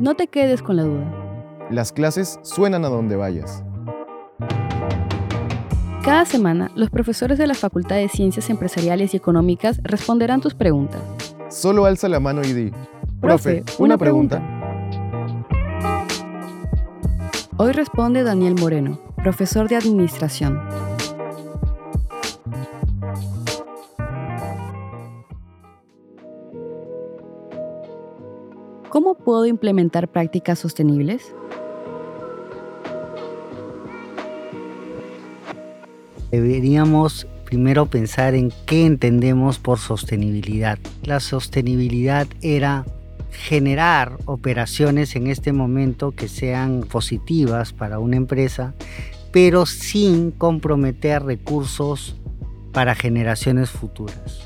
No te quedes con la duda. Las clases suenan a donde vayas. Cada semana, los profesores de la Facultad de Ciencias Empresariales y Económicas responderán tus preguntas. Solo alza la mano y di, profe, una, pregunta. Hoy responde Daniel Moreno, profesor de Administración. ¿Cómo puedo implementar prácticas sostenibles? Deberíamos primero pensar en qué entendemos por sostenibilidad. La sostenibilidad era generar operaciones en este momento que sean positivas para una empresa, pero sin comprometer recursos para generaciones futuras.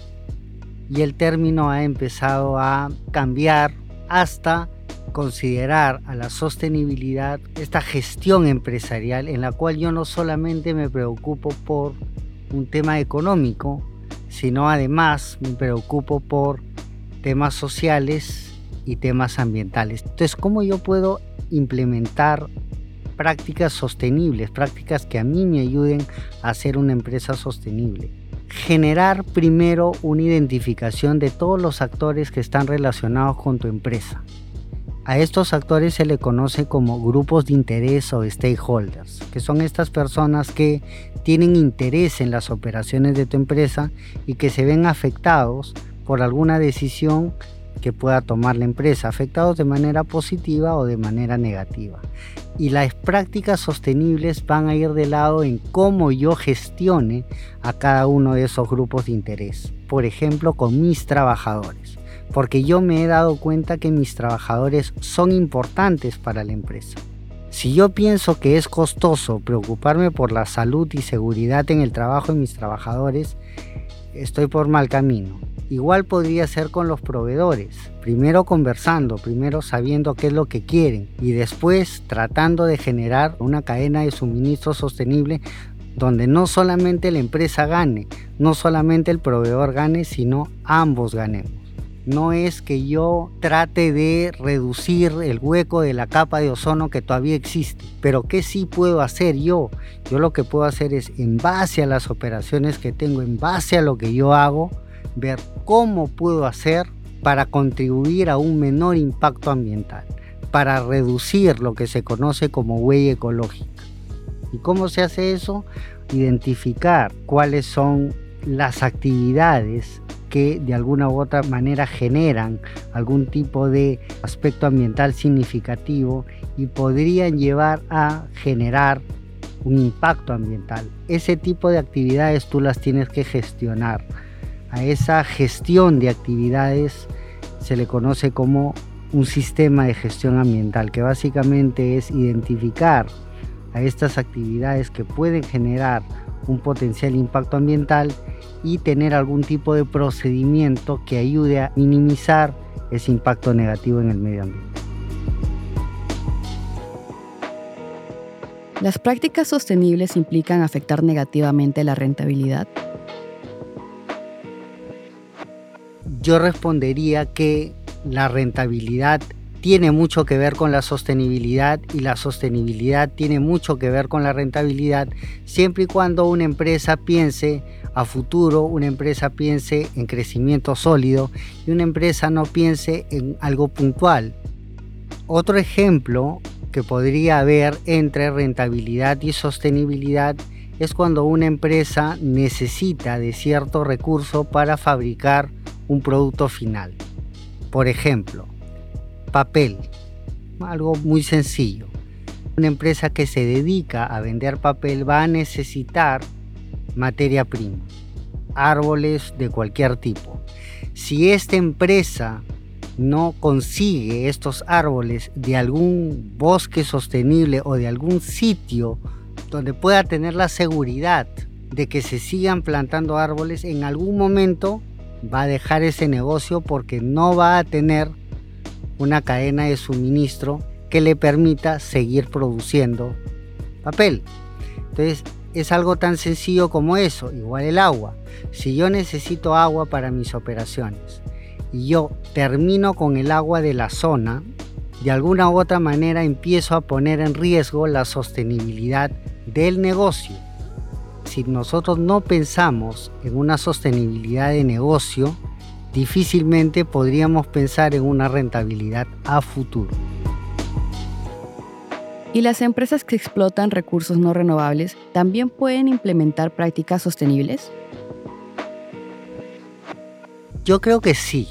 Y el término ha empezado a cambiar hasta considerar a la sostenibilidad esta gestión empresarial en la cual yo no solamente me preocupo por un tema económico, sino además me preocupo por temas sociales y temas ambientales. Entonces, ¿cómo yo puedo implementar prácticas sostenibles, prácticas que a mí me ayuden a ser una empresa sostenible? Generar primero una identificación de todos los actores que están relacionados con tu empresa. A estos actores se le conoce como grupos de interés o stakeholders, que son estas personas que tienen interés en las operaciones de tu empresa y que se ven afectados por alguna decisión que pueda tomar la empresa, afectados de manera positiva o de manera negativa. Y las prácticas sostenibles van a ir de lado en cómo yo gestione a cada uno de esos grupos de interés. Por ejemplo, con mis trabajadores porque yo me he dado cuenta que mis trabajadores son importantes para la empresa. Si yo pienso que es costoso preocuparme por la salud y seguridad en el trabajo de mis trabajadores, estoy por mal camino. Igual podría ser con los proveedores, primero conversando, primero sabiendo qué es lo que quieren y después tratando de generar una cadena de suministro sostenible donde no solamente la empresa gane, no solamente el proveedor gane, sino ambos ganemos no es que yo trate de reducir el hueco de la capa de ozono que todavía existe, pero ¿qué sí puedo hacer yo? Yo lo que puedo hacer es, en base a las operaciones que tengo, en base a lo que yo hago, ver cómo puedo hacer para contribuir a un menor impacto ambiental, para reducir lo que se conoce como huella ecológica. ¿Y cómo se hace eso? Identificar cuáles son las actividades que de alguna u otra manera generan algún tipo de aspecto ambiental significativo y podrían llevar a generar un impacto ambiental. Ese tipo de actividades tú las tienes que gestionar. A esa gestión de actividades se le conoce como un sistema de gestión ambiental, que básicamente es identificar a estas actividades que pueden generar un potencial impacto ambiental y tener algún tipo de procedimiento que ayude a minimizar ese impacto negativo en el medio ambiente. ¿Las prácticas sostenibles implican afectar negativamente la rentabilidad? Yo respondería que la rentabilidad tiene mucho que ver con la sostenibilidad y la sostenibilidad tiene mucho que ver con la rentabilidad siempre y cuando una empresa piense a futuro, una empresa piense en crecimiento sólido y una empresa no piense en algo puntual. Otro ejemplo que podría haber entre rentabilidad y sostenibilidad es cuando una empresa necesita de cierto recurso para fabricar un producto final. Por ejemplo, papel. Algo muy sencillo. Una empresa que se dedica a vender papel va a necesitar materia prima, árboles de cualquier tipo. Si esta empresa no consigue estos árboles de algún bosque sostenible o de algún sitio donde pueda tener la seguridad de que se sigan plantando árboles, en algún momento va a dejar ese negocio porque no va a tener una cadena de suministro que le permita seguir produciendo papel. Entonces, es algo tan sencillo como eso, igual el agua. Si yo necesito agua para mis operaciones y yo termino con el agua de la zona, de alguna u otra manera empiezo a poner en riesgo la sostenibilidad del negocio. Si nosotros no pensamos en una sostenibilidad de negocio, difícilmente podríamos pensar en una rentabilidad a futuro. ¿Y las empresas que explotan recursos no renovables también pueden implementar prácticas sostenibles? Yo creo que sí.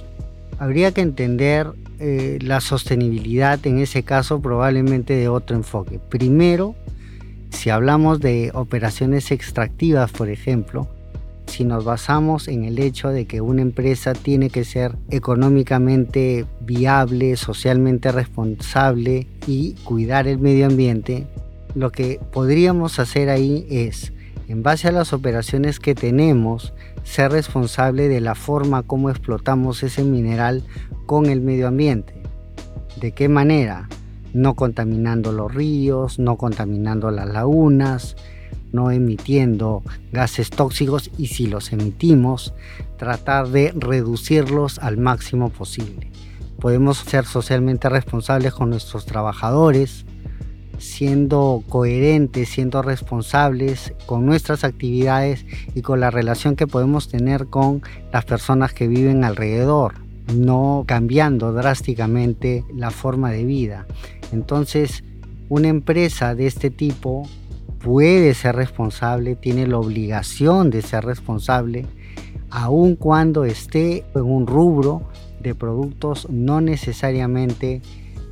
Habría que entender eh, la sostenibilidad en ese caso probablemente de otro enfoque. Primero, si hablamos de operaciones extractivas, por ejemplo, si nos basamos en el hecho de que una empresa tiene que ser económicamente viable, socialmente responsable y cuidar el medio ambiente, lo que podríamos hacer ahí es, en base a las operaciones que tenemos, ser responsable de la forma como explotamos ese mineral con el medio ambiente. ¿De qué manera? No contaminando los ríos, no contaminando las lagunas, no emitiendo gases tóxicos y si los emitimos, tratar de reducirlos al máximo posible. Podemos ser socialmente responsables con nuestros trabajadores, siendo coherentes, siendo responsables con nuestras actividades y con la relación que podemos tener con las personas que viven alrededor, no cambiando drásticamente la forma de vida. Entonces, una empresa de este tipo puede ser responsable, tiene la obligación de ser responsable, aun cuando esté en un rubro de productos no necesariamente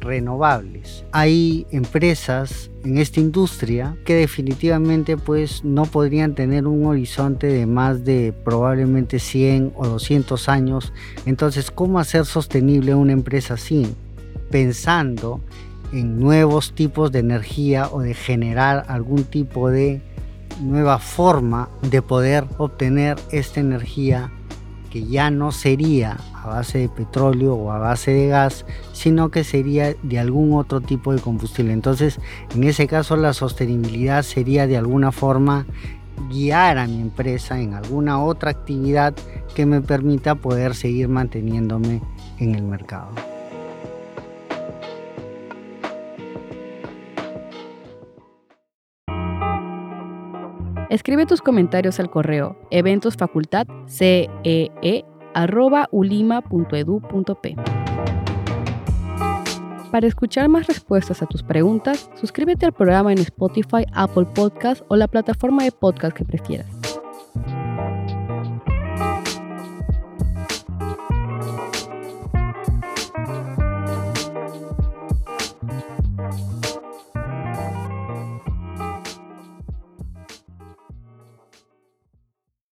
renovables. Hay empresas en esta industria que definitivamente pues no podrían tener un horizonte de más de probablemente 100 o 200 años. Entonces, ¿cómo hacer sostenible una empresa así? Pensando en nuevos tipos de energía o de generar algún tipo de nueva forma de poder obtener esta energía que ya no sería a base de petróleo o a base de gas, sino que sería de algún otro tipo de combustible. Entonces, en ese caso, la sostenibilidad sería de alguna forma guiar a mi empresa en alguna otra actividad que me permita poder seguir manteniéndome en el mercado. Escribe tus comentarios al correo eventosfacultadcee.ulima.edu.p. Para escuchar más respuestas a tus preguntas, suscríbete al programa en Spotify, Apple Podcast o la plataforma de podcast que prefieras.